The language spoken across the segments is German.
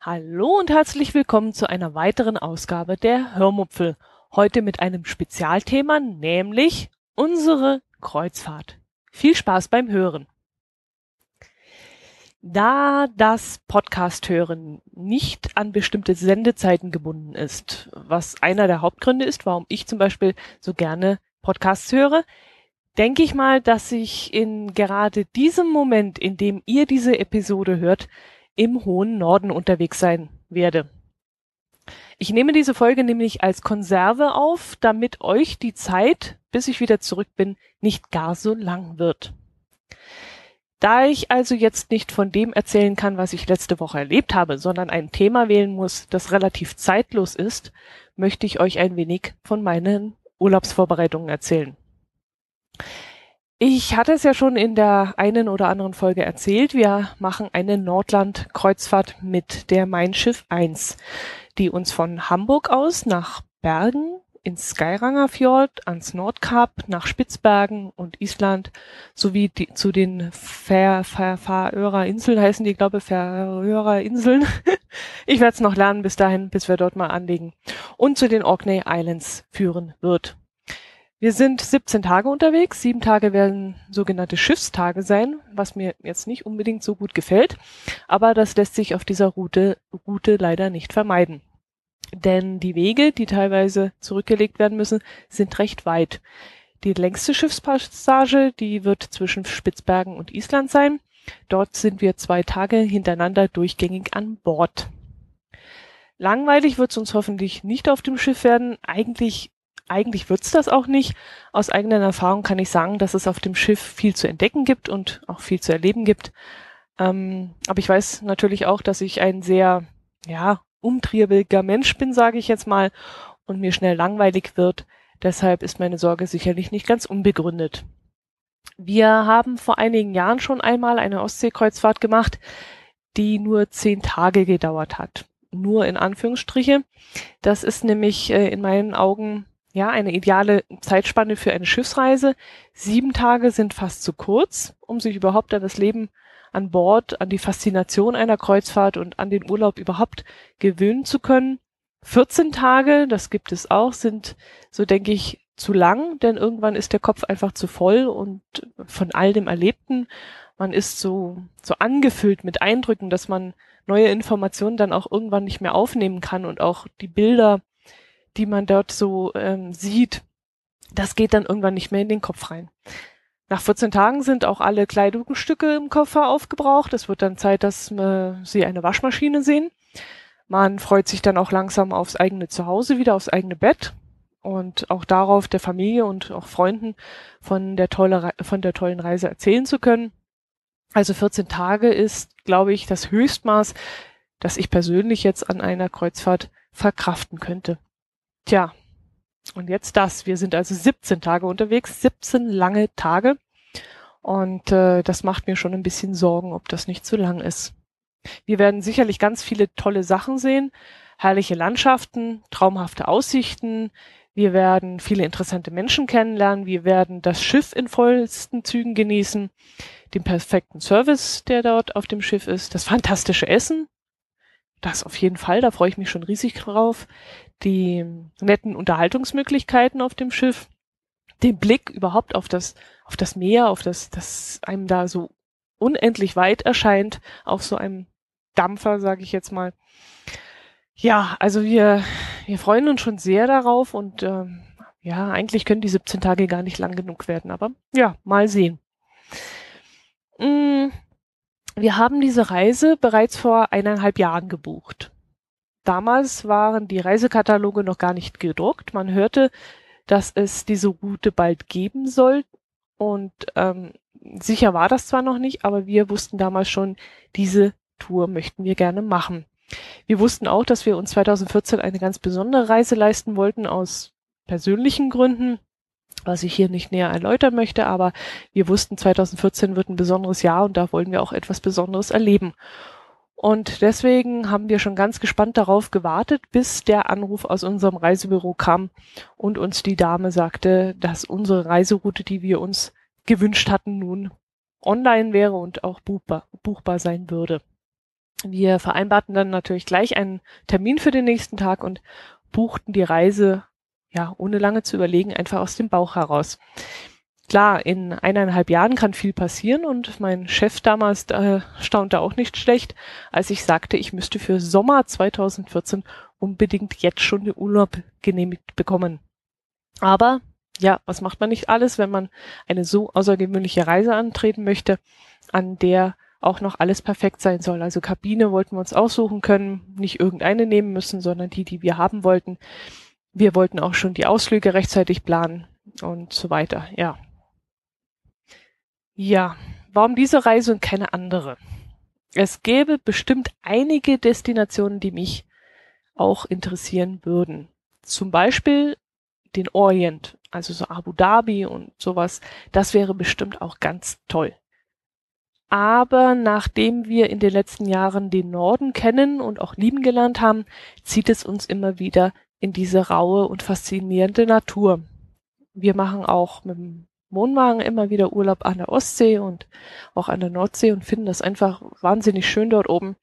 Hallo und herzlich willkommen zu einer weiteren Ausgabe der Hörmupfel. Heute mit einem Spezialthema, nämlich unsere Kreuzfahrt. Viel Spaß beim Hören. Da das Podcast-Hören nicht an bestimmte Sendezeiten gebunden ist, was einer der Hauptgründe ist, warum ich zum Beispiel so gerne Podcasts höre, denke ich mal, dass ich in gerade diesem Moment, in dem ihr diese Episode hört, im hohen Norden unterwegs sein werde. Ich nehme diese Folge nämlich als Konserve auf, damit euch die Zeit, bis ich wieder zurück bin, nicht gar so lang wird. Da ich also jetzt nicht von dem erzählen kann, was ich letzte Woche erlebt habe, sondern ein Thema wählen muss, das relativ zeitlos ist, möchte ich euch ein wenig von meinen Urlaubsvorbereitungen erzählen. Ich hatte es ja schon in der einen oder anderen Folge erzählt. Wir machen eine Nordland-Kreuzfahrt mit der Mein Schiff 1, die uns von Hamburg aus nach Bergen ins Skyranger Fjord, ans Nordkap, nach Spitzbergen und Island sowie die, zu den Fär, Fär, Färöer Inseln heißen die, glaube Färöer Inseln. ich werde es noch lernen bis dahin, bis wir dort mal anlegen. Und zu den Orkney Islands führen wird. Wir sind 17 Tage unterwegs. Sieben Tage werden sogenannte Schiffstage sein, was mir jetzt nicht unbedingt so gut gefällt. Aber das lässt sich auf dieser Route, Route leider nicht vermeiden. Denn die Wege, die teilweise zurückgelegt werden müssen, sind recht weit. Die längste Schiffspassage, die wird zwischen Spitzbergen und Island sein. Dort sind wir zwei Tage hintereinander durchgängig an Bord. Langweilig wird es uns hoffentlich nicht auf dem Schiff werden. Eigentlich eigentlich wird's das auch nicht. Aus eigener Erfahrung kann ich sagen, dass es auf dem Schiff viel zu entdecken gibt und auch viel zu erleben gibt. Ähm, aber ich weiß natürlich auch, dass ich ein sehr, ja, umtriebiger Mensch bin, sage ich jetzt mal, und mir schnell langweilig wird. Deshalb ist meine Sorge sicherlich nicht ganz unbegründet. Wir haben vor einigen Jahren schon einmal eine Ostseekreuzfahrt gemacht, die nur zehn Tage gedauert hat. Nur in Anführungsstriche. Das ist nämlich äh, in meinen Augen ja, eine ideale Zeitspanne für eine Schiffsreise. Sieben Tage sind fast zu kurz, um sich überhaupt an das Leben an Bord, an die Faszination einer Kreuzfahrt und an den Urlaub überhaupt gewöhnen zu können. 14 Tage, das gibt es auch, sind, so denke ich, zu lang, denn irgendwann ist der Kopf einfach zu voll und von all dem Erlebten. Man ist so, so angefüllt mit Eindrücken, dass man neue Informationen dann auch irgendwann nicht mehr aufnehmen kann und auch die Bilder die man dort so ähm, sieht, das geht dann irgendwann nicht mehr in den Kopf rein. Nach 14 Tagen sind auch alle Kleidungsstücke im Koffer aufgebraucht. Es wird dann Zeit, dass äh, sie eine Waschmaschine sehen. Man freut sich dann auch langsam aufs eigene Zuhause wieder, aufs eigene Bett und auch darauf, der Familie und auch Freunden von der, tolle, von der tollen Reise erzählen zu können. Also 14 Tage ist, glaube ich, das Höchstmaß, das ich persönlich jetzt an einer Kreuzfahrt verkraften könnte. Tja, und jetzt das. Wir sind also 17 Tage unterwegs, 17 lange Tage. Und äh, das macht mir schon ein bisschen Sorgen, ob das nicht zu lang ist. Wir werden sicherlich ganz viele tolle Sachen sehen, herrliche Landschaften, traumhafte Aussichten. Wir werden viele interessante Menschen kennenlernen. Wir werden das Schiff in vollsten Zügen genießen, den perfekten Service, der dort auf dem Schiff ist, das fantastische Essen, das auf jeden Fall, da freue ich mich schon riesig drauf. Die netten Unterhaltungsmöglichkeiten auf dem Schiff, den Blick überhaupt auf das, auf das Meer, auf das, das einem da so unendlich weit erscheint, auf so einem Dampfer, sage ich jetzt mal. Ja, also wir, wir freuen uns schon sehr darauf und äh, ja, eigentlich können die 17 Tage gar nicht lang genug werden, aber ja, mal sehen. Mm, wir haben diese Reise bereits vor eineinhalb Jahren gebucht. Damals waren die Reisekataloge noch gar nicht gedruckt. Man hörte, dass es diese Route bald geben soll. Und ähm, sicher war das zwar noch nicht, aber wir wussten damals schon, diese Tour möchten wir gerne machen. Wir wussten auch, dass wir uns 2014 eine ganz besondere Reise leisten wollten aus persönlichen Gründen was ich hier nicht näher erläutern möchte, aber wir wussten, 2014 wird ein besonderes Jahr und da wollen wir auch etwas Besonderes erleben. Und deswegen haben wir schon ganz gespannt darauf gewartet, bis der Anruf aus unserem Reisebüro kam und uns die Dame sagte, dass unsere Reiseroute, die wir uns gewünscht hatten, nun online wäre und auch buchbar, buchbar sein würde. Wir vereinbarten dann natürlich gleich einen Termin für den nächsten Tag und buchten die Reise, ja, ohne lange zu überlegen, einfach aus dem Bauch heraus klar, in eineinhalb Jahren kann viel passieren und mein Chef damals äh, staunte auch nicht schlecht, als ich sagte, ich müsste für Sommer 2014 unbedingt jetzt schon den Urlaub genehmigt bekommen. Aber ja, was macht man nicht alles, wenn man eine so außergewöhnliche Reise antreten möchte, an der auch noch alles perfekt sein soll. Also Kabine wollten wir uns aussuchen können, nicht irgendeine nehmen müssen, sondern die, die wir haben wollten. Wir wollten auch schon die Ausflüge rechtzeitig planen und so weiter. Ja, ja, warum diese Reise und keine andere? Es gäbe bestimmt einige Destinationen, die mich auch interessieren würden. Zum Beispiel den Orient, also so Abu Dhabi und sowas. Das wäre bestimmt auch ganz toll. Aber nachdem wir in den letzten Jahren den Norden kennen und auch lieben gelernt haben, zieht es uns immer wieder in diese raue und faszinierende Natur. Wir machen auch mit dem Wohnwagen immer wieder Urlaub an der Ostsee und auch an der Nordsee und finden das einfach wahnsinnig schön dort oben.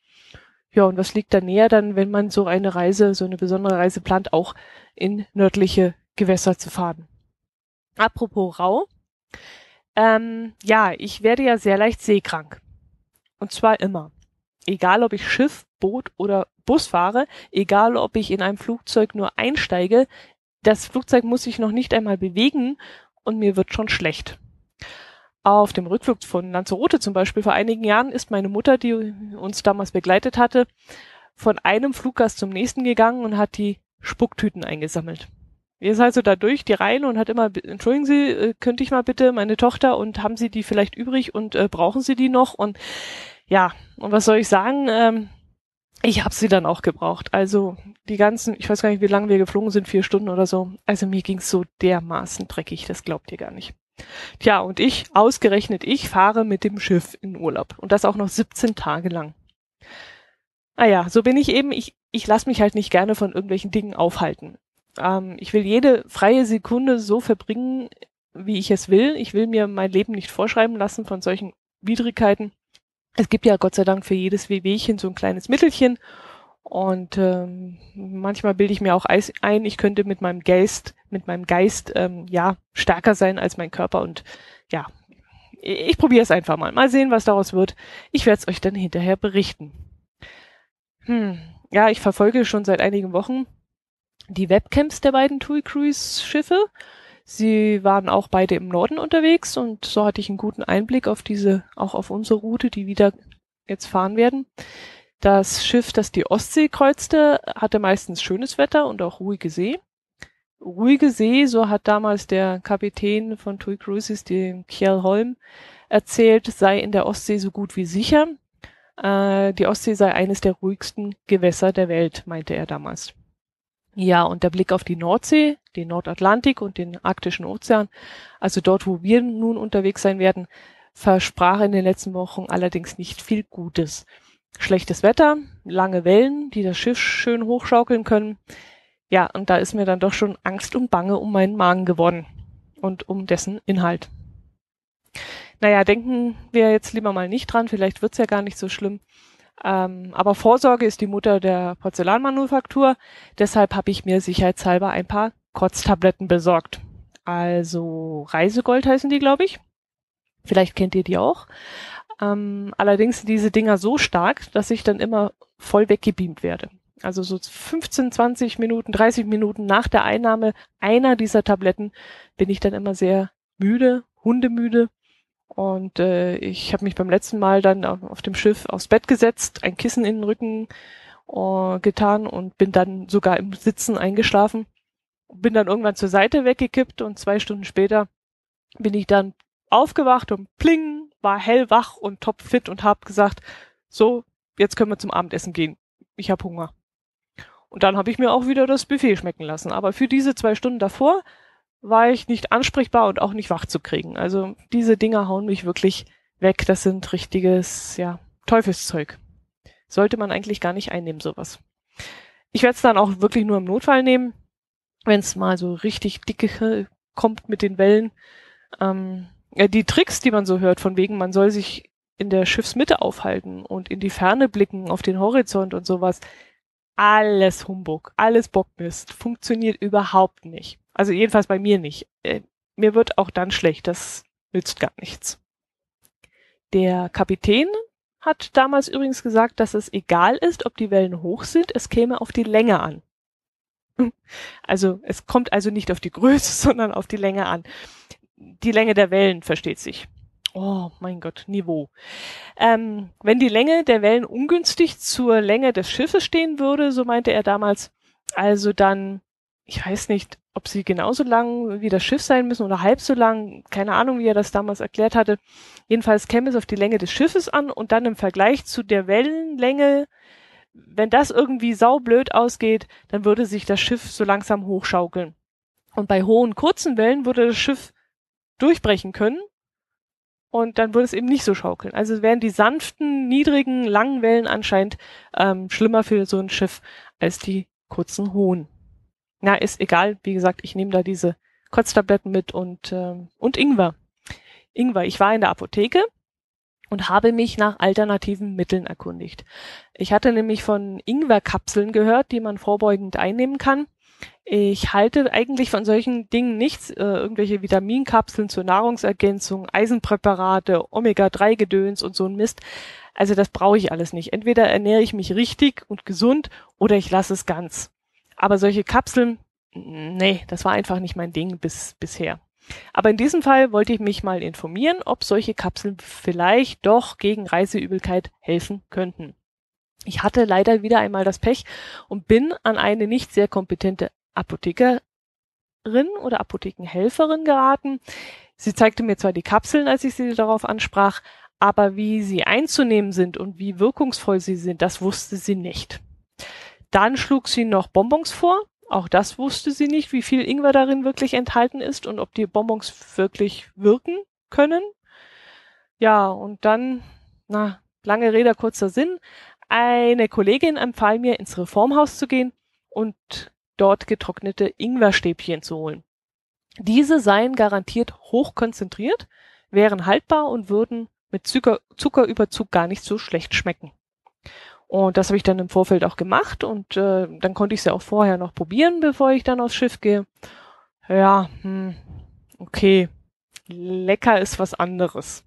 Ja, und was liegt da näher dann, wenn man so eine Reise, so eine besondere Reise plant, auch in nördliche Gewässer zu fahren? Apropos Rau. Ähm, ja, ich werde ja sehr leicht seekrank. Und zwar immer. Egal ob ich Schiff, Boot oder Bus fahre, egal ob ich in einem Flugzeug nur einsteige, das Flugzeug muss sich noch nicht einmal bewegen und mir wird schon schlecht. Auf dem Rückflug von Lanzarote zum Beispiel vor einigen Jahren ist meine Mutter, die uns damals begleitet hatte, von einem Fluggast zum nächsten gegangen und hat die Spucktüten eingesammelt. Wir ist also da durch die Reihen und hat immer, entschuldigen Sie, äh, könnte ich mal bitte meine Tochter und haben Sie die vielleicht übrig und äh, brauchen Sie die noch? Und ja, und was soll ich sagen? Ähm, ich habe sie dann auch gebraucht. Also die ganzen, ich weiß gar nicht, wie lange wir geflogen sind, vier Stunden oder so. Also mir ging's so dermaßen dreckig, das glaubt ihr gar nicht. Tja, und ich, ausgerechnet ich, fahre mit dem Schiff in Urlaub. Und das auch noch 17 Tage lang. Ah so bin ich eben. Ich, ich lasse mich halt nicht gerne von irgendwelchen Dingen aufhalten. Ähm, ich will jede freie Sekunde so verbringen, wie ich es will. Ich will mir mein Leben nicht vorschreiben lassen von solchen Widrigkeiten es gibt ja Gott sei Dank für jedes Wehwehchen so ein kleines Mittelchen. Und ähm, manchmal bilde ich mir auch ein, ich könnte mit meinem Geist, mit meinem Geist ähm, ja stärker sein als mein Körper. Und ja, ich probiere es einfach mal. Mal sehen, was daraus wird. Ich werde es euch dann hinterher berichten. Hm, ja, ich verfolge schon seit einigen Wochen die Webcams der beiden TUI Cruise Schiffe Sie waren auch beide im Norden unterwegs und so hatte ich einen guten Einblick auf diese, auch auf unsere Route, die wieder jetzt fahren werden. Das Schiff, das die Ostsee kreuzte, hatte meistens schönes Wetter und auch ruhige See. Ruhige See, so hat damals der Kapitän von TUI Cruises, dem Kjell Holm, erzählt, sei in der Ostsee so gut wie sicher. Äh, die Ostsee sei eines der ruhigsten Gewässer der Welt, meinte er damals. Ja, und der Blick auf die Nordsee, den Nordatlantik und den arktischen Ozean, also dort, wo wir nun unterwegs sein werden, versprach in den letzten Wochen allerdings nicht viel Gutes. Schlechtes Wetter, lange Wellen, die das Schiff schön hochschaukeln können. Ja, und da ist mir dann doch schon Angst und Bange um meinen Magen geworden und um dessen Inhalt. Naja, denken wir jetzt lieber mal nicht dran, vielleicht wird's ja gar nicht so schlimm. Ähm, aber Vorsorge ist die Mutter der Porzellanmanufaktur. Deshalb habe ich mir sicherheitshalber ein paar Kotztabletten besorgt. Also Reisegold heißen die, glaube ich. Vielleicht kennt ihr die auch. Ähm, allerdings sind diese Dinger so stark, dass ich dann immer voll weggebeamt werde. Also so 15, 20 Minuten, 30 Minuten nach der Einnahme einer dieser Tabletten bin ich dann immer sehr müde, hundemüde und äh, ich habe mich beim letzten Mal dann auf dem Schiff aufs Bett gesetzt, ein Kissen in den Rücken äh, getan und bin dann sogar im Sitzen eingeschlafen. Bin dann irgendwann zur Seite weggekippt und zwei Stunden später bin ich dann aufgewacht und pling, war hellwach und topfit und hab gesagt, so, jetzt können wir zum Abendessen gehen. Ich hab Hunger. Und dann habe ich mir auch wieder das Buffet schmecken lassen. Aber für diese zwei Stunden davor war ich nicht ansprechbar und auch nicht wach zu kriegen. Also diese Dinger hauen mich wirklich weg. Das sind richtiges, ja, Teufelszeug. sollte man eigentlich gar nicht einnehmen, sowas. Ich werde es dann auch wirklich nur im Notfall nehmen, wenn es mal so richtig dicke kommt mit den Wellen. Ähm, die Tricks, die man so hört, von wegen, man soll sich in der Schiffsmitte aufhalten und in die Ferne blicken, auf den Horizont und sowas. Alles Humbug, alles Bockmist, funktioniert überhaupt nicht. Also jedenfalls bei mir nicht. Äh, mir wird auch dann schlecht, das nützt gar nichts. Der Kapitän hat damals übrigens gesagt, dass es egal ist, ob die Wellen hoch sind, es käme auf die Länge an. Also es kommt also nicht auf die Größe, sondern auf die Länge an. Die Länge der Wellen versteht sich. Oh mein Gott, Niveau. Ähm, wenn die Länge der Wellen ungünstig zur Länge des Schiffes stehen würde, so meinte er damals, also dann, ich weiß nicht, ob sie genauso lang wie das Schiff sein müssen oder halb so lang, keine Ahnung, wie er das damals erklärt hatte. Jedenfalls käme es auf die Länge des Schiffes an und dann im Vergleich zu der Wellenlänge, wenn das irgendwie saublöd ausgeht, dann würde sich das Schiff so langsam hochschaukeln. Und bei hohen, kurzen Wellen würde das Schiff durchbrechen können und dann würde es eben nicht so schaukeln. Also wären die sanften, niedrigen, langen Wellen anscheinend ähm, schlimmer für so ein Schiff als die kurzen, hohen. Na, ist egal. Wie gesagt, ich nehme da diese Kotztabletten mit und, ähm, und Ingwer. Ingwer. Ich war in der Apotheke und habe mich nach alternativen Mitteln erkundigt. Ich hatte nämlich von Ingwerkapseln gehört, die man vorbeugend einnehmen kann. Ich halte eigentlich von solchen Dingen nichts, äh, irgendwelche Vitaminkapseln zur Nahrungsergänzung, Eisenpräparate, Omega-3-Gedöns und so ein Mist. Also das brauche ich alles nicht. Entweder ernähre ich mich richtig und gesund oder ich lasse es ganz. Aber solche Kapseln, nee, das war einfach nicht mein Ding bis bisher. Aber in diesem Fall wollte ich mich mal informieren, ob solche Kapseln vielleicht doch gegen Reiseübelkeit helfen könnten. Ich hatte leider wieder einmal das Pech und bin an eine nicht sehr kompetente Apothekerin oder Apothekenhelferin geraten. Sie zeigte mir zwar die Kapseln, als ich sie darauf ansprach, aber wie sie einzunehmen sind und wie wirkungsvoll sie sind, das wusste sie nicht. Dann schlug sie noch Bonbons vor. Auch das wusste sie nicht, wie viel Ingwer darin wirklich enthalten ist und ob die Bonbons wirklich wirken können. Ja, und dann, na, lange Rede, kurzer Sinn. Eine Kollegin empfahl mir, ins Reformhaus zu gehen und dort getrocknete Ingwerstäbchen zu holen. Diese seien garantiert hochkonzentriert, wären haltbar und würden mit Zucker, Zuckerüberzug gar nicht so schlecht schmecken. Und das habe ich dann im Vorfeld auch gemacht und äh, dann konnte ich sie auch vorher noch probieren, bevor ich dann aufs Schiff gehe. Ja, hm, okay. Lecker ist was anderes.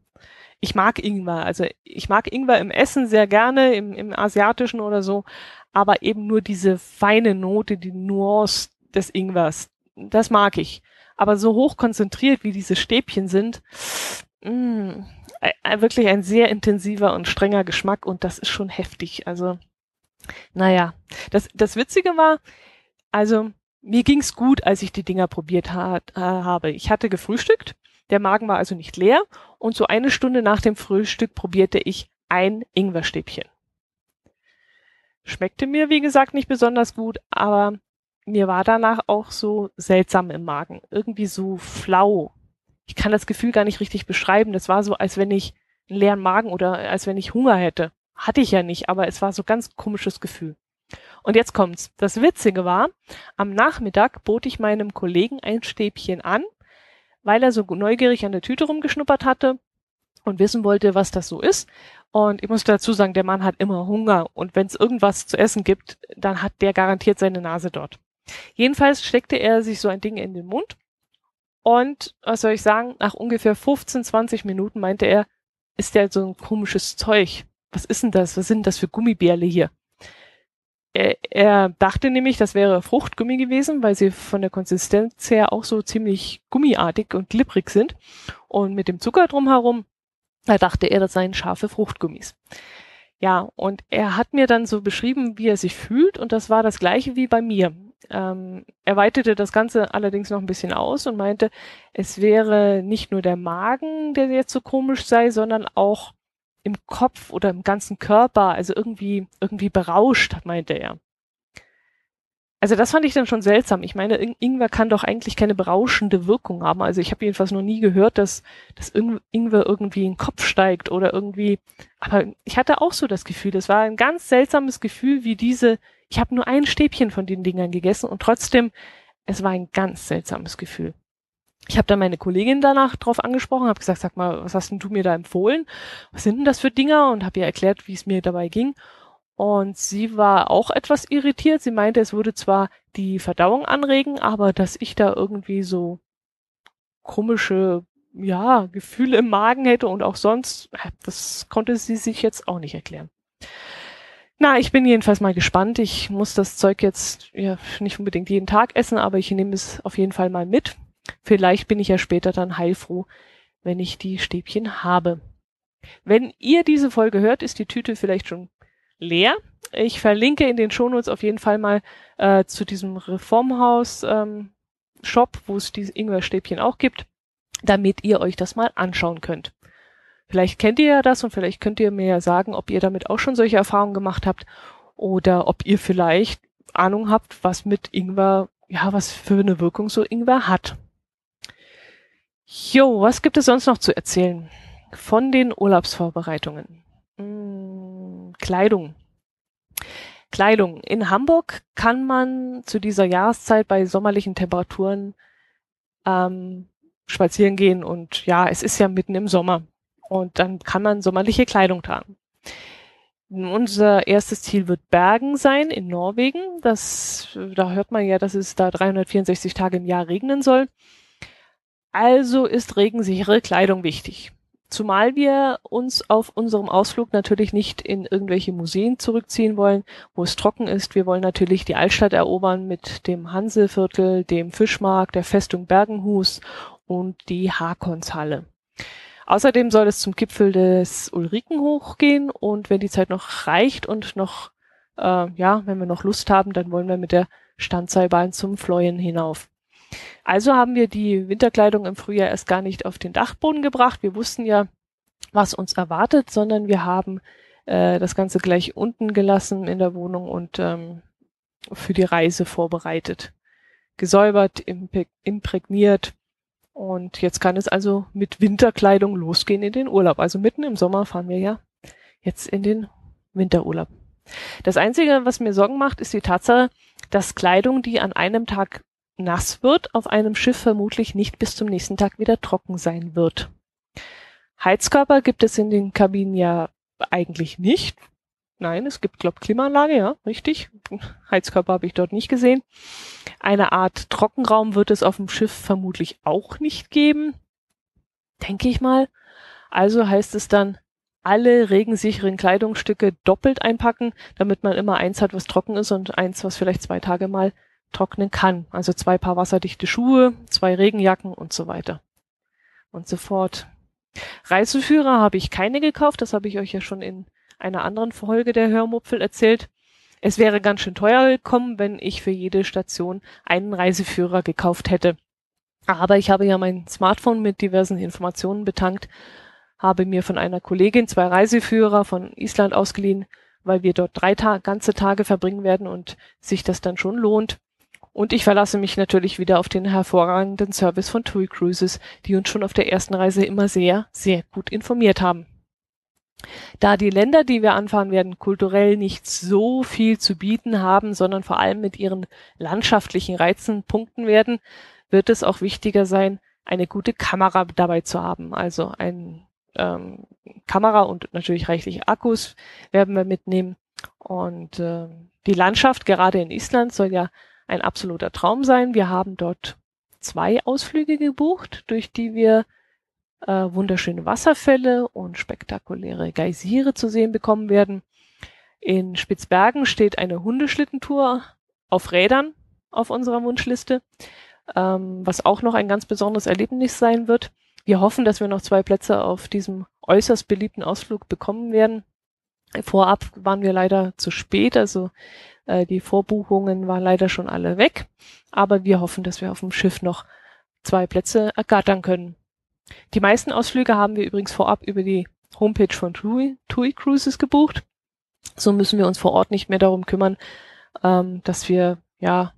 Ich mag Ingwer, also ich mag Ingwer im Essen sehr gerne, im, im asiatischen oder so, aber eben nur diese feine Note, die Nuance des Ingwers. Das mag ich. Aber so hoch konzentriert, wie diese Stäbchen sind, mh, mm, wirklich ein sehr intensiver und strenger Geschmack und das ist schon heftig. Also, naja. Das, das Witzige war, also mir ging's gut, als ich die Dinger probiert ha habe. Ich hatte gefrühstückt, der Magen war also nicht leer und so eine Stunde nach dem Frühstück probierte ich ein Ingwerstäbchen. Schmeckte mir, wie gesagt, nicht besonders gut, aber mir war danach auch so seltsam im Magen. Irgendwie so flau, ich kann das Gefühl gar nicht richtig beschreiben. Das war so, als wenn ich einen leeren Magen oder als wenn ich Hunger hätte. Hatte ich ja nicht, aber es war so ganz komisches Gefühl. Und jetzt kommt's. Das Witzige war, am Nachmittag bot ich meinem Kollegen ein Stäbchen an, weil er so neugierig an der Tüte rumgeschnuppert hatte und wissen wollte, was das so ist. Und ich muss dazu sagen, der Mann hat immer Hunger und wenn es irgendwas zu essen gibt, dann hat der garantiert seine Nase dort. Jedenfalls steckte er sich so ein Ding in den Mund und was soll ich sagen, nach ungefähr 15, 20 Minuten meinte er, ist ja so ein komisches Zeug. Was ist denn das? Was sind das für Gummibärle hier? Er, er dachte nämlich, das wäre Fruchtgummi gewesen, weil sie von der Konsistenz her auch so ziemlich gummiartig und glibberig sind. Und mit dem Zucker drumherum, da dachte er, das seien scharfe Fruchtgummis. Ja, und er hat mir dann so beschrieben, wie er sich fühlt, und das war das gleiche wie bei mir. Ähm, er weitete das Ganze allerdings noch ein bisschen aus und meinte, es wäre nicht nur der Magen, der jetzt so komisch sei, sondern auch im Kopf oder im ganzen Körper, also irgendwie, irgendwie berauscht, meinte er. also das fand ich dann schon seltsam. Ich meine, Ingwer kann doch eigentlich keine berauschende Wirkung haben. Also ich habe jedenfalls noch nie gehört, dass, dass Ingwer irgendwie in den Kopf steigt oder irgendwie. Aber ich hatte auch so das Gefühl, das war ein ganz seltsames Gefühl, wie diese. Ich habe nur ein Stäbchen von den Dingern gegessen und trotzdem, es war ein ganz seltsames Gefühl. Ich habe dann meine Kollegin danach drauf angesprochen, habe gesagt, sag mal, was hast denn du mir da empfohlen? Was sind denn das für Dinger? Und habe ihr erklärt, wie es mir dabei ging. Und sie war auch etwas irritiert. Sie meinte, es würde zwar die Verdauung anregen, aber dass ich da irgendwie so komische, ja, Gefühle im Magen hätte und auch sonst, das konnte sie sich jetzt auch nicht erklären. Na, ich bin jedenfalls mal gespannt. Ich muss das Zeug jetzt ja nicht unbedingt jeden Tag essen, aber ich nehme es auf jeden Fall mal mit. Vielleicht bin ich ja später dann heilfroh, wenn ich die Stäbchen habe. Wenn ihr diese Folge hört, ist die Tüte vielleicht schon leer. Ich verlinke in den Shownotes auf jeden Fall mal äh, zu diesem Reformhaus ähm, wo es diese Ingwerstäbchen auch gibt, damit ihr euch das mal anschauen könnt. Vielleicht kennt ihr ja das und vielleicht könnt ihr mir ja sagen, ob ihr damit auch schon solche Erfahrungen gemacht habt oder ob ihr vielleicht Ahnung habt, was mit Ingwer, ja, was für eine Wirkung so Ingwer hat. Jo, was gibt es sonst noch zu erzählen von den Urlaubsvorbereitungen? Hm, Kleidung. Kleidung. In Hamburg kann man zu dieser Jahreszeit bei sommerlichen Temperaturen ähm, spazieren gehen und ja, es ist ja mitten im Sommer und dann kann man sommerliche Kleidung tragen. Unser erstes Ziel wird Bergen sein in Norwegen. Das, da hört man ja, dass es da 364 Tage im Jahr regnen soll. Also ist regensichere Kleidung wichtig. Zumal wir uns auf unserem Ausflug natürlich nicht in irgendwelche Museen zurückziehen wollen, wo es trocken ist. Wir wollen natürlich die Altstadt erobern mit dem Hanseviertel, dem Fischmarkt, der Festung Bergenhus und die Hakonshalle. Außerdem soll es zum Gipfel des Ulriken hochgehen und wenn die Zeit noch reicht und noch, äh, ja, wenn wir noch Lust haben, dann wollen wir mit der Standseilbahn zum Fleuhen hinauf. Also haben wir die Winterkleidung im Frühjahr erst gar nicht auf den Dachboden gebracht. Wir wussten ja, was uns erwartet, sondern wir haben äh, das Ganze gleich unten gelassen in der Wohnung und ähm, für die Reise vorbereitet. Gesäubert, imprägniert. Und jetzt kann es also mit Winterkleidung losgehen in den Urlaub. Also mitten im Sommer fahren wir ja jetzt in den Winterurlaub. Das Einzige, was mir Sorgen macht, ist die Tatsache, dass Kleidung, die an einem Tag nass wird, auf einem Schiff vermutlich nicht bis zum nächsten Tag wieder trocken sein wird. Heizkörper gibt es in den Kabinen ja eigentlich nicht. Nein, es gibt, glaub, Klimaanlage, ja, richtig. Heizkörper habe ich dort nicht gesehen. Eine Art Trockenraum wird es auf dem Schiff vermutlich auch nicht geben. Denke ich mal. Also heißt es dann, alle regensicheren Kleidungsstücke doppelt einpacken, damit man immer eins hat, was trocken ist und eins, was vielleicht zwei Tage mal trocknen kann. Also zwei Paar wasserdichte Schuhe, zwei Regenjacken und so weiter und so fort. Reiseführer habe ich keine gekauft, das habe ich euch ja schon in einer anderen Folge der Hörmupfel erzählt. Es wäre ganz schön teuer gekommen, wenn ich für jede Station einen Reiseführer gekauft hätte. Aber ich habe ja mein Smartphone mit diversen Informationen betankt, habe mir von einer Kollegin zwei Reiseführer von Island ausgeliehen, weil wir dort drei Ta ganze Tage verbringen werden und sich das dann schon lohnt. Und ich verlasse mich natürlich wieder auf den hervorragenden Service von TUI Cruises, die uns schon auf der ersten Reise immer sehr, sehr gut informiert haben. Da die Länder, die wir anfahren werden, kulturell nicht so viel zu bieten haben, sondern vor allem mit ihren landschaftlichen Reizen punkten werden, wird es auch wichtiger sein, eine gute Kamera dabei zu haben. Also ein ähm, Kamera und natürlich reichlich Akkus werden wir mitnehmen. Und äh, die Landschaft, gerade in Island, soll ja ein absoluter Traum sein. Wir haben dort zwei Ausflüge gebucht, durch die wir äh, wunderschöne Wasserfälle und spektakuläre Geysire zu sehen bekommen werden. In Spitzbergen steht eine Hundeschlittentour auf Rädern auf unserer Wunschliste, ähm, was auch noch ein ganz besonderes Erlebnis sein wird. Wir hoffen, dass wir noch zwei Plätze auf diesem äußerst beliebten Ausflug bekommen werden. Vorab waren wir leider zu spät, also äh, die Vorbuchungen waren leider schon alle weg, aber wir hoffen, dass wir auf dem Schiff noch zwei Plätze ergattern können. Die meisten Ausflüge haben wir übrigens vorab über die Homepage von TUI, TUI Cruises gebucht. So müssen wir uns vor Ort nicht mehr darum kümmern, ähm, dass wir ja,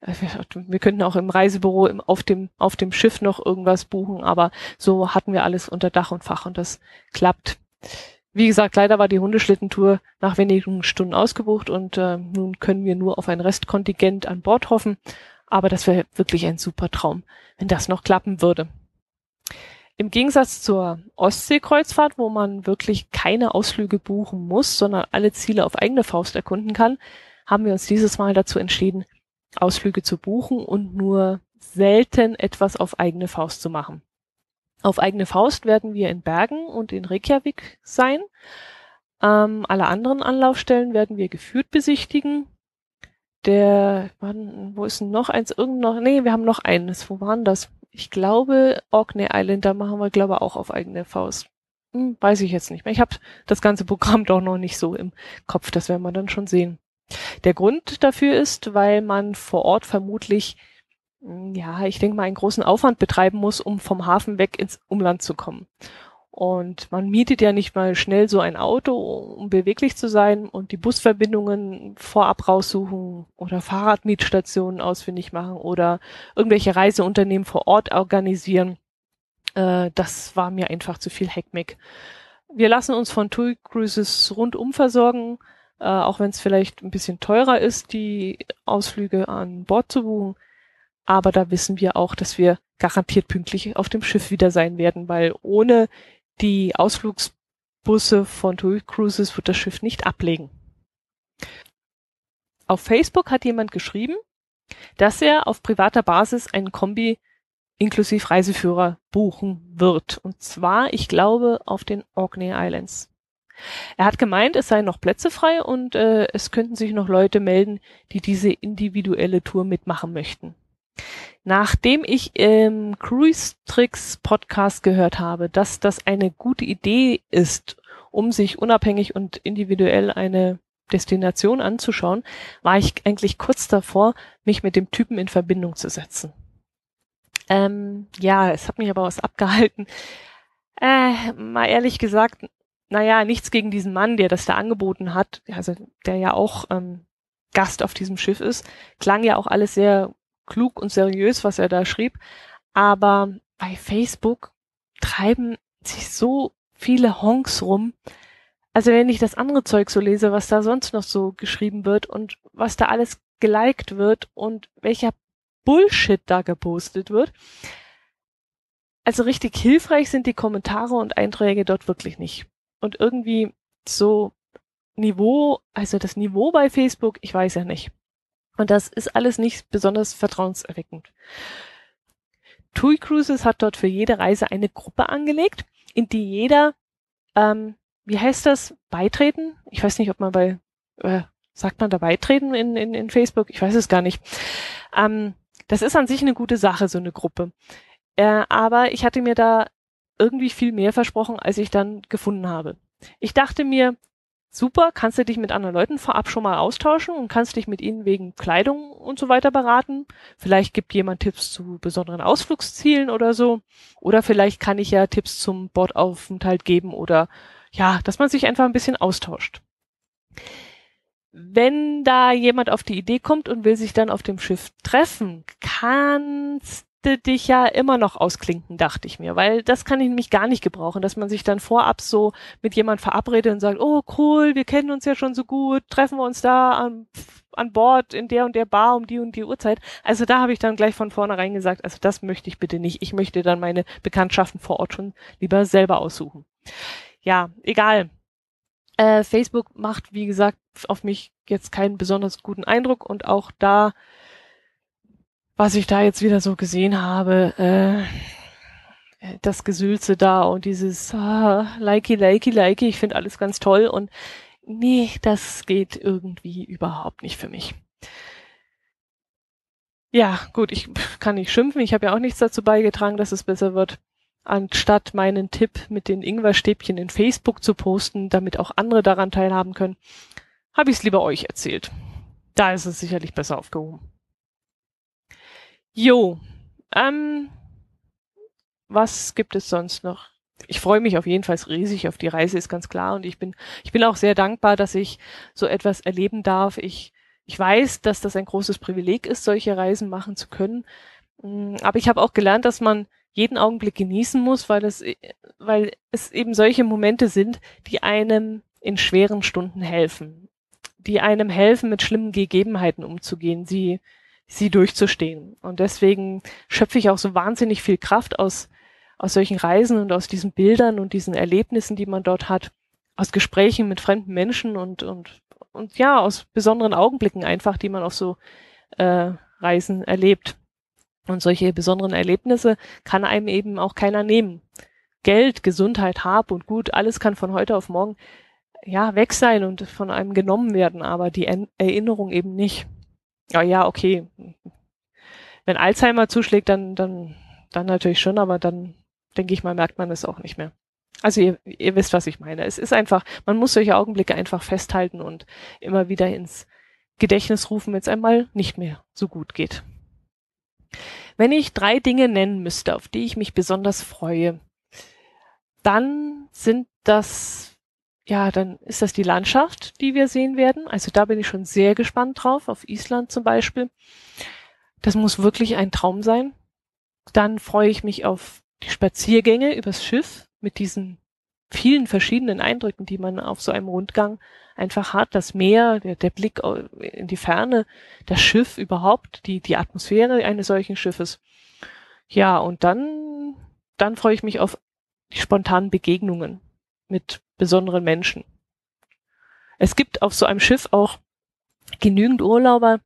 wir könnten auch im Reisebüro im, auf dem auf dem Schiff noch irgendwas buchen, aber so hatten wir alles unter Dach und Fach und das klappt. Wie gesagt, leider war die Hundeschlittentour nach wenigen Stunden ausgebucht und äh, nun können wir nur auf ein Restkontingent an Bord hoffen. Aber das wäre wirklich ein super Traum, wenn das noch klappen würde. Im Gegensatz zur Ostseekreuzfahrt, wo man wirklich keine Ausflüge buchen muss, sondern alle Ziele auf eigene Faust erkunden kann, haben wir uns dieses Mal dazu entschieden, Ausflüge zu buchen und nur selten etwas auf eigene Faust zu machen. Auf eigene Faust werden wir in Bergen und in Reykjavik sein. Ähm, alle anderen Anlaufstellen werden wir geführt besichtigen. Der, wann, wo ist denn noch eins? Irgend noch, nee, wir haben noch eines. Wo waren das? Ich glaube, Orkney Island, da machen wir, glaube ich, auch auf eigene Faust. Hm, weiß ich jetzt nicht mehr. Ich habe das ganze Programm doch noch nicht so im Kopf, das werden wir dann schon sehen. Der Grund dafür ist, weil man vor Ort vermutlich hm, ja, ich denke mal, einen großen Aufwand betreiben muss, um vom Hafen weg ins Umland zu kommen. Und man mietet ja nicht mal schnell so ein Auto, um beweglich zu sein und die Busverbindungen vorab raussuchen oder Fahrradmietstationen ausfindig machen oder irgendwelche Reiseunternehmen vor Ort organisieren. Äh, das war mir einfach zu viel Heckmeck. Wir lassen uns von TUI Cruises rundum versorgen, äh, auch wenn es vielleicht ein bisschen teurer ist, die Ausflüge an Bord zu buchen. Aber da wissen wir auch, dass wir garantiert pünktlich auf dem Schiff wieder sein werden, weil ohne die Ausflugsbusse von TUI Cruises wird das Schiff nicht ablegen. Auf Facebook hat jemand geschrieben, dass er auf privater Basis einen Kombi inklusive Reiseführer buchen wird. Und zwar, ich glaube, auf den Orkney Islands. Er hat gemeint, es seien noch Plätze frei und äh, es könnten sich noch Leute melden, die diese individuelle Tour mitmachen möchten. Nachdem ich im Cruise Tricks Podcast gehört habe, dass das eine gute Idee ist, um sich unabhängig und individuell eine Destination anzuschauen, war ich eigentlich kurz davor, mich mit dem Typen in Verbindung zu setzen. Ähm, ja, es hat mich aber was abgehalten. Äh, mal ehrlich gesagt, naja, nichts gegen diesen Mann, der das da angeboten hat, also der ja auch ähm, Gast auf diesem Schiff ist, klang ja auch alles sehr klug und seriös, was er da schrieb. Aber bei Facebook treiben sich so viele Honks rum. Also wenn ich das andere Zeug so lese, was da sonst noch so geschrieben wird und was da alles geliked wird und welcher Bullshit da gepostet wird. Also richtig hilfreich sind die Kommentare und Einträge dort wirklich nicht. Und irgendwie so Niveau, also das Niveau bei Facebook, ich weiß ja nicht. Und das ist alles nicht besonders vertrauenserweckend. TUI Cruises hat dort für jede Reise eine Gruppe angelegt, in die jeder, ähm, wie heißt das, beitreten? Ich weiß nicht, ob man bei, äh, sagt man da beitreten in, in, in Facebook? Ich weiß es gar nicht. Ähm, das ist an sich eine gute Sache, so eine Gruppe. Äh, aber ich hatte mir da irgendwie viel mehr versprochen, als ich dann gefunden habe. Ich dachte mir, super, kannst du dich mit anderen Leuten vorab schon mal austauschen und kannst dich mit ihnen wegen Kleidung und so weiter beraten. Vielleicht gibt jemand Tipps zu besonderen Ausflugszielen oder so. Oder vielleicht kann ich ja Tipps zum Bordaufenthalt geben oder ja, dass man sich einfach ein bisschen austauscht. Wenn da jemand auf die Idee kommt und will sich dann auf dem Schiff treffen, kannst dich ja immer noch ausklinken, dachte ich mir, weil das kann ich nämlich gar nicht gebrauchen, dass man sich dann vorab so mit jemand verabredet und sagt, oh cool, wir kennen uns ja schon so gut, treffen wir uns da an, an Bord in der und der Bar um die und die Uhrzeit. Also da habe ich dann gleich von vornherein gesagt, also das möchte ich bitte nicht. Ich möchte dann meine Bekanntschaften vor Ort schon lieber selber aussuchen. Ja, egal. Äh, Facebook macht, wie gesagt, auf mich jetzt keinen besonders guten Eindruck und auch da was ich da jetzt wieder so gesehen habe, äh, das Gesülze da und dieses ah, likey, likey, likey, ich finde alles ganz toll und nee, das geht irgendwie überhaupt nicht für mich. Ja, gut, ich kann nicht schimpfen, ich habe ja auch nichts dazu beigetragen, dass es besser wird. Anstatt meinen Tipp mit den Ingwerstäbchen in Facebook zu posten, damit auch andere daran teilhaben können, habe ich es lieber euch erzählt. Da ist es sicherlich besser aufgehoben. Jo, ähm, was gibt es sonst noch? Ich freue mich auf jeden Fall riesig auf die Reise, ist ganz klar. Und ich bin, ich bin auch sehr dankbar, dass ich so etwas erleben darf. Ich ich weiß, dass das ein großes Privileg ist, solche Reisen machen zu können. Mm, aber ich habe auch gelernt, dass man jeden Augenblick genießen muss, weil es, weil es eben solche Momente sind, die einem in schweren Stunden helfen, die einem helfen, mit schlimmen Gegebenheiten umzugehen, sie, sie durchzustehen. Und deswegen schöpfe ich auch so wahnsinnig viel Kraft aus, aus solchen Reisen und aus diesen Bildern und diesen Erlebnissen, die man dort hat, aus Gesprächen mit fremden Menschen und, und, und ja, aus besonderen Augenblicken einfach, die man auf so äh, Reisen erlebt. Und solche besonderen Erlebnisse kann einem eben auch keiner nehmen. Geld, Gesundheit, Hab und Gut, alles kann von heute auf morgen ja weg sein und von einem genommen werden, aber die Erinnerung eben nicht. Ja, ja, okay. Wenn Alzheimer zuschlägt, dann, dann, dann natürlich schon, aber dann denke ich mal, merkt man es auch nicht mehr. Also ihr, ihr wisst, was ich meine. Es ist einfach, man muss solche Augenblicke einfach festhalten und immer wieder ins Gedächtnis rufen, wenn es einmal nicht mehr so gut geht. Wenn ich drei Dinge nennen müsste, auf die ich mich besonders freue, dann sind das, ja, dann ist das die Landschaft, die wir sehen werden. Also da bin ich schon sehr gespannt drauf, auf Island zum Beispiel. Das muss wirklich ein Traum sein. Dann freue ich mich auf die Spaziergänge übers Schiff mit diesen vielen verschiedenen Eindrücken, die man auf so einem Rundgang einfach hat. Das Meer, der, der Blick in die Ferne, das Schiff überhaupt, die, die Atmosphäre eines solchen Schiffes. Ja, und dann, dann freue ich mich auf die spontanen Begegnungen mit besonderen Menschen. Es gibt auf so einem Schiff auch genügend Urlauber,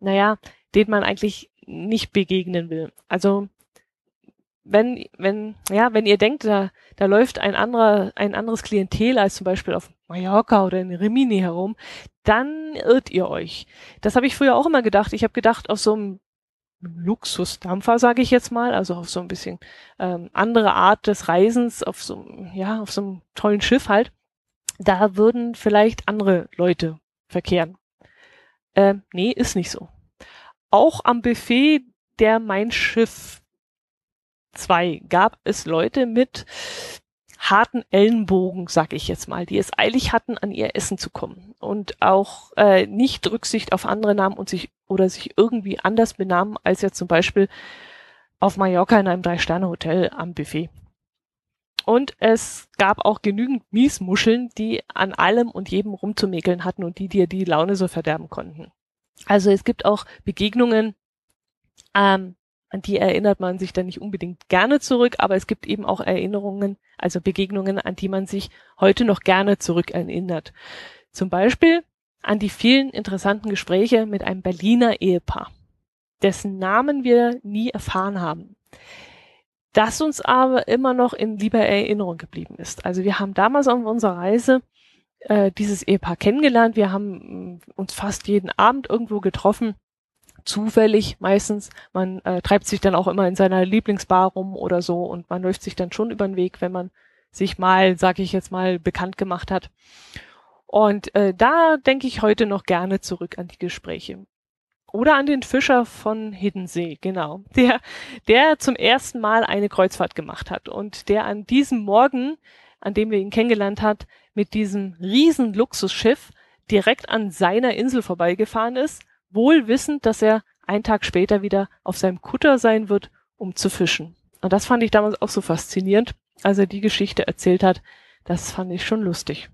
naja, denen man eigentlich nicht begegnen will. Also wenn, wenn, ja, wenn ihr denkt, da, da läuft ein anderer, ein anderes Klientel als zum Beispiel auf Mallorca oder in Rimini herum, dann irrt ihr euch. Das habe ich früher auch immer gedacht. Ich habe gedacht, auf so einem Luxusdampfer, sage ich jetzt mal, also auf so ein bisschen ähm, andere Art des Reisens, auf so, ja, auf so einem tollen Schiff halt, da würden vielleicht andere Leute verkehren. Ähm, nee, ist nicht so. Auch am Buffet der Mein Schiff 2 gab es Leute mit harten Ellenbogen, sag ich jetzt mal, die es eilig hatten, an ihr Essen zu kommen und auch äh, nicht Rücksicht auf andere nahmen und sich oder sich irgendwie anders benahmen als jetzt zum Beispiel auf Mallorca in einem Drei-Sterne-Hotel am Buffet. Und es gab auch genügend Miesmuscheln, die an allem und jedem rumzumäkeln hatten und die dir die Laune so verderben konnten. Also es gibt auch Begegnungen, ähm, an die erinnert man sich dann nicht unbedingt gerne zurück, aber es gibt eben auch Erinnerungen, also Begegnungen, an die man sich heute noch gerne zurückerinnert. Zum Beispiel an die vielen interessanten Gespräche mit einem Berliner Ehepaar, dessen Namen wir nie erfahren haben, das uns aber immer noch in lieber Erinnerung geblieben ist. Also wir haben damals auf unserer Reise äh, dieses Ehepaar kennengelernt, wir haben äh, uns fast jeden Abend irgendwo getroffen zufällig meistens. Man äh, treibt sich dann auch immer in seiner Lieblingsbar rum oder so und man läuft sich dann schon über den Weg, wenn man sich mal, sag ich jetzt mal, bekannt gemacht hat. Und äh, da denke ich heute noch gerne zurück an die Gespräche. Oder an den Fischer von Hiddensee, genau. Der, der zum ersten Mal eine Kreuzfahrt gemacht hat und der an diesem Morgen, an dem wir ihn kennengelernt hat, mit diesem riesen Luxusschiff direkt an seiner Insel vorbeigefahren ist wohl wissend, dass er einen Tag später wieder auf seinem Kutter sein wird, um zu fischen. Und das fand ich damals auch so faszinierend, als er die Geschichte erzählt hat. Das fand ich schon lustig.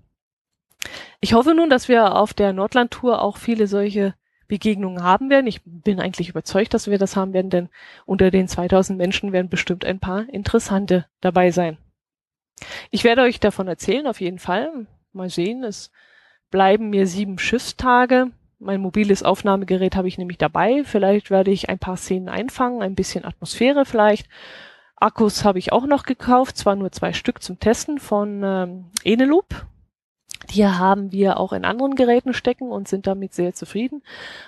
Ich hoffe nun, dass wir auf der Nordland-Tour auch viele solche Begegnungen haben werden. Ich bin eigentlich überzeugt, dass wir das haben werden, denn unter den 2000 Menschen werden bestimmt ein paar interessante dabei sein. Ich werde euch davon erzählen, auf jeden Fall. Mal sehen, es bleiben mir sieben Schiffstage. Mein mobiles Aufnahmegerät habe ich nämlich dabei. Vielleicht werde ich ein paar Szenen einfangen, ein bisschen Atmosphäre vielleicht. Akkus habe ich auch noch gekauft, zwar nur zwei Stück zum Testen von ähm, Eneloop. Die haben wir auch in anderen Geräten stecken und sind damit sehr zufrieden.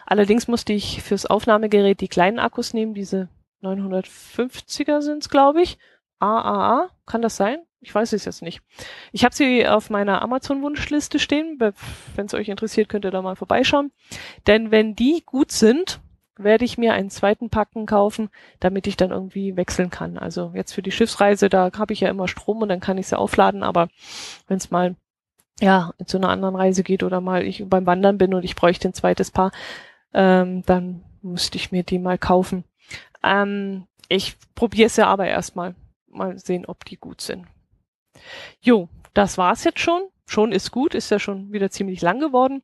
Allerdings musste ich fürs Aufnahmegerät die kleinen Akkus nehmen, diese 950er sind's, glaube ich. AAA, kann das sein? Ich weiß es jetzt nicht. Ich habe sie auf meiner Amazon-Wunschliste stehen. Wenn es euch interessiert, könnt ihr da mal vorbeischauen. Denn wenn die gut sind, werde ich mir einen zweiten Packen kaufen, damit ich dann irgendwie wechseln kann. Also jetzt für die Schiffsreise, da habe ich ja immer Strom und dann kann ich sie aufladen, aber wenn es mal ja, zu einer anderen Reise geht oder mal ich beim Wandern bin und ich bräuchte ein zweites Paar, ähm, dann müsste ich mir die mal kaufen. Ähm, ich probiere es ja aber erstmal. Mal sehen, ob die gut sind. Jo, das war's jetzt schon. Schon ist gut, ist ja schon wieder ziemlich lang geworden.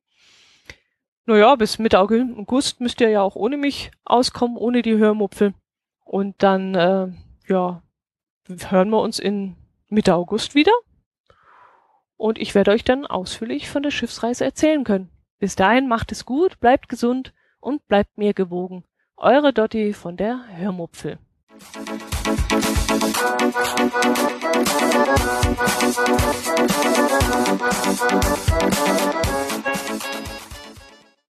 Naja, bis Mitte August müsst ihr ja auch ohne mich auskommen, ohne die Hörmupfel. Und dann, äh, ja, hören wir uns in Mitte August wieder. Und ich werde euch dann ausführlich von der Schiffsreise erzählen können. Bis dahin macht es gut, bleibt gesund und bleibt mir gewogen. Eure Dotti von der Hörmupfel. Thank you.